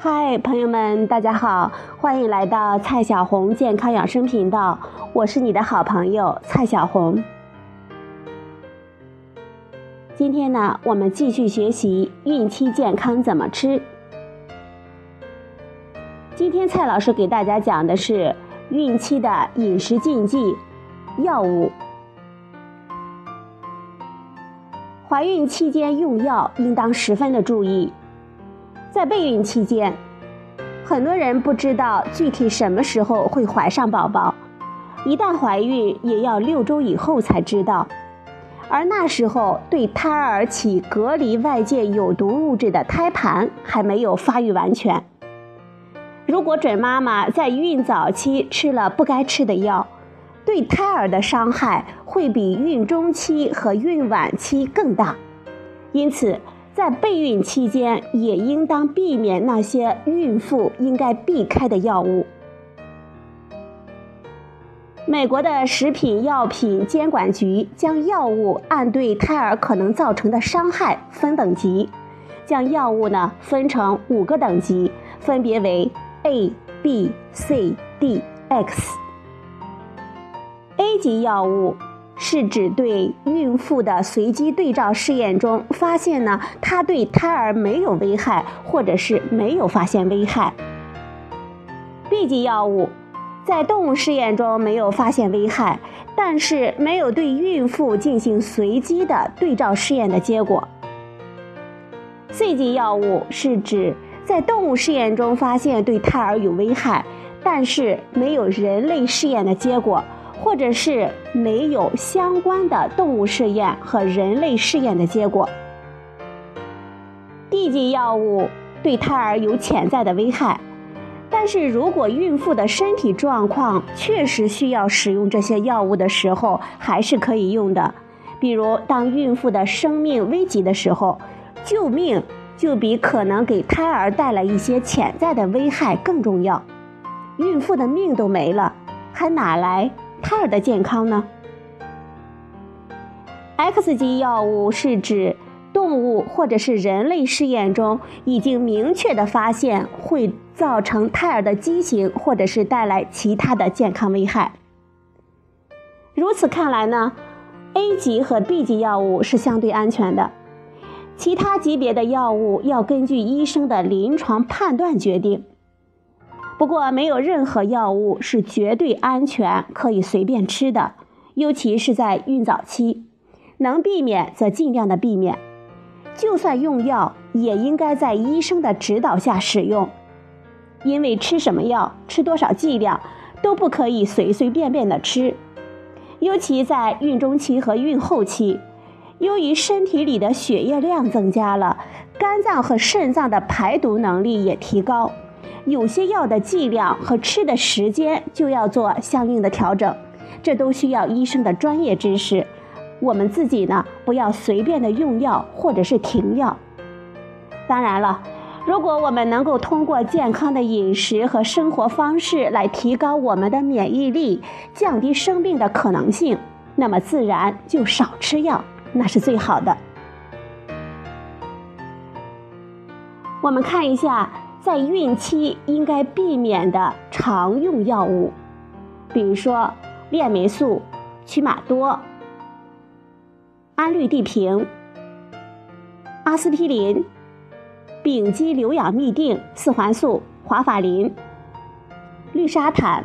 嗨，朋友们，大家好，欢迎来到蔡小红健康养生频道，我是你的好朋友蔡小红。今天呢，我们继续学习孕期健康怎么吃。今天蔡老师给大家讲的是孕期的饮食禁忌、药物。怀孕期间用药应当十分的注意。在备孕期间，很多人不知道具体什么时候会怀上宝宝，一旦怀孕也要六周以后才知道，而那时候对胎儿起隔离外界有毒物质的胎盘还没有发育完全。如果准妈妈在孕早期吃了不该吃的药，对胎儿的伤害会比孕中期和孕晚期更大，因此。在备孕期间，也应当避免那些孕妇应该避开的药物。美国的食品药品监管局将药物按对胎儿可能造成的伤害分等级，将药物呢分成五个等级，分别为 A、B、C、D、X。A 级药物。是指对孕妇的随机对照试验中发现呢，它对胎儿没有危害，或者是没有发现危害。B 级药物在动物试验中没有发现危害，但是没有对孕妇进行随机的对照试验的结果。C 级药物是指在动物试验中发现对胎儿有危害，但是没有人类试验的结果。或者是没有相关的动物试验和人类试验的结果。D 级药物对胎儿有潜在的危害，但是如果孕妇的身体状况确实需要使用这些药物的时候，还是可以用的。比如，当孕妇的生命危急的时候，救命就比可能给胎儿带来一些潜在的危害更重要。孕妇的命都没了，还哪来？胎儿的健康呢？X 级药物是指动物或者是人类试验中已经明确的发现会造成胎儿的畸形，或者是带来其他的健康危害。如此看来呢，A 级和 B 级药物是相对安全的，其他级别的药物要根据医生的临床判断决定。不过，没有任何药物是绝对安全可以随便吃的，尤其是在孕早期，能避免则尽量的避免。就算用药，也应该在医生的指导下使用，因为吃什么药、吃多少剂量都不可以随随便便的吃。尤其在孕中期和孕后期，由于身体里的血液量增加了，肝脏和肾脏的排毒能力也提高。有些药的剂量和吃的时间就要做相应的调整，这都需要医生的专业知识。我们自己呢，不要随便的用药或者是停药。当然了，如果我们能够通过健康的饮食和生活方式来提高我们的免疫力，降低生病的可能性，那么自然就少吃药，那是最好的。我们看一下。在孕期应该避免的常用药物，比如说链霉素、曲马多、氨氯地平、阿司匹林、丙基硫氧嘧啶、四环素、华法林、氯沙坦、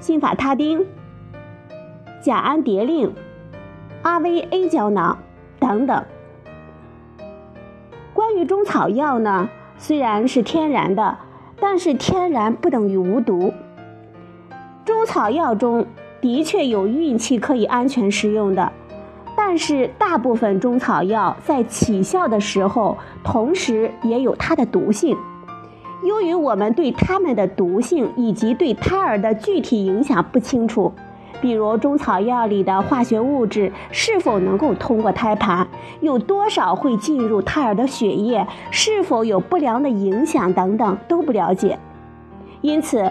辛法他汀、甲氨蝶呤、阿维 A 胶囊等等。关于中草药呢？虽然是天然的，但是天然不等于无毒。中草药中的确有孕期可以安全食用的，但是大部分中草药在起效的时候，同时也有它的毒性。由于我们对它们的毒性以及对胎儿的具体影响不清楚。比如中草药里的化学物质是否能够通过胎盘，有多少会进入胎儿的血液，是否有不良的影响等等都不了解。因此，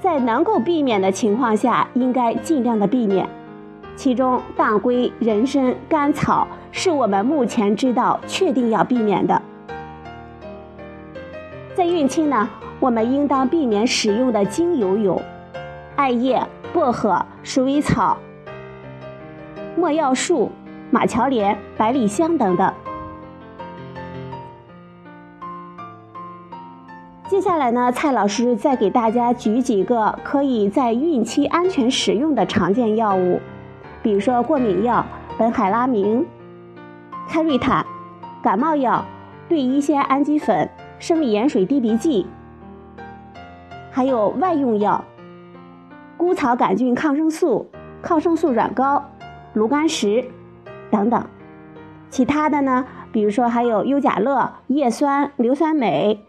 在能够避免的情况下，应该尽量的避免。其中，当归、人参、甘草是我们目前知道确定要避免的。在孕期呢，我们应当避免使用的精油有艾叶、薄荷、鼠尾草、没药树、马乔莲、百里香等等。接下来呢，蔡老师再给大家举几个可以在孕期安全使用的常见药物，比如说过敏药苯海拉明、开瑞坦，感冒药对乙酰氨基酚、生理盐水滴鼻剂，还有外用药菇草杆菌抗生素、抗生素软膏、炉甘石等等。其他的呢，比如说还有优甲乐、叶酸、硫酸镁。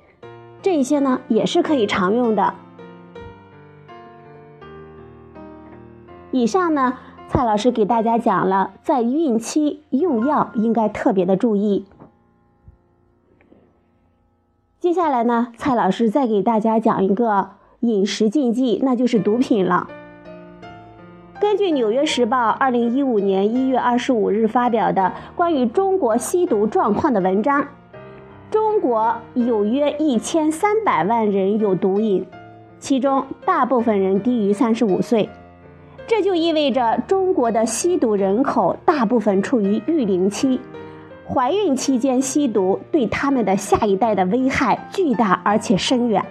这些呢也是可以常用的。以上呢，蔡老师给大家讲了在孕期用药应该特别的注意。接下来呢，蔡老师再给大家讲一个饮食禁忌，那就是毒品了。根据《纽约时报》二零一五年一月二十五日发表的关于中国吸毒状况的文章。中国有约一千三百万人有毒瘾，其中大部分人低于三十五岁，这就意味着中国的吸毒人口大部分处于育龄期，怀孕期间吸毒对他们的下一代的危害巨大而且深远。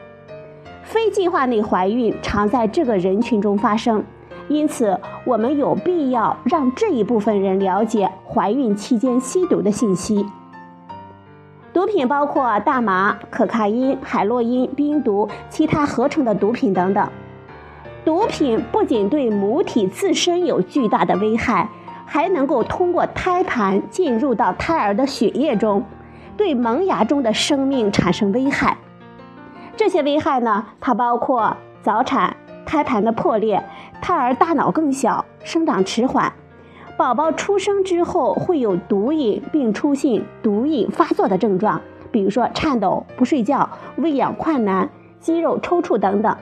非计划内怀孕常在这个人群中发生，因此我们有必要让这一部分人了解怀孕期间吸毒的信息。毒品包括大麻、可卡因、海洛因、冰毒、其他合成的毒品等等。毒品不仅对母体自身有巨大的危害，还能够通过胎盘进入到胎儿的血液中，对萌芽中的生命产生危害。这些危害呢，它包括早产、胎盘的破裂、胎儿大脑更小、生长迟缓。宝宝出生之后会有毒瘾，并出现毒瘾发作的症状，比如说颤抖、不睡觉、喂养困难、肌肉抽搐等等。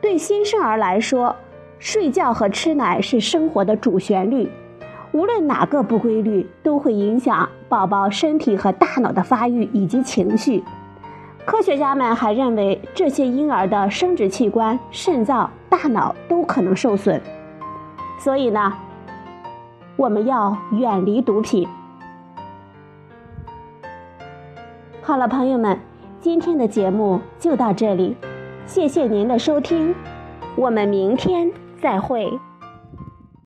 对新生儿来说，睡觉和吃奶是生活的主旋律，无论哪个不规律，都会影响宝宝身体和大脑的发育以及情绪。科学家们还认为，这些婴儿的生殖器官、肾脏、大脑都可能受损。所以呢？我们要远离毒品。好了，朋友们，今天的节目就到这里，谢谢您的收听，我们明天再会。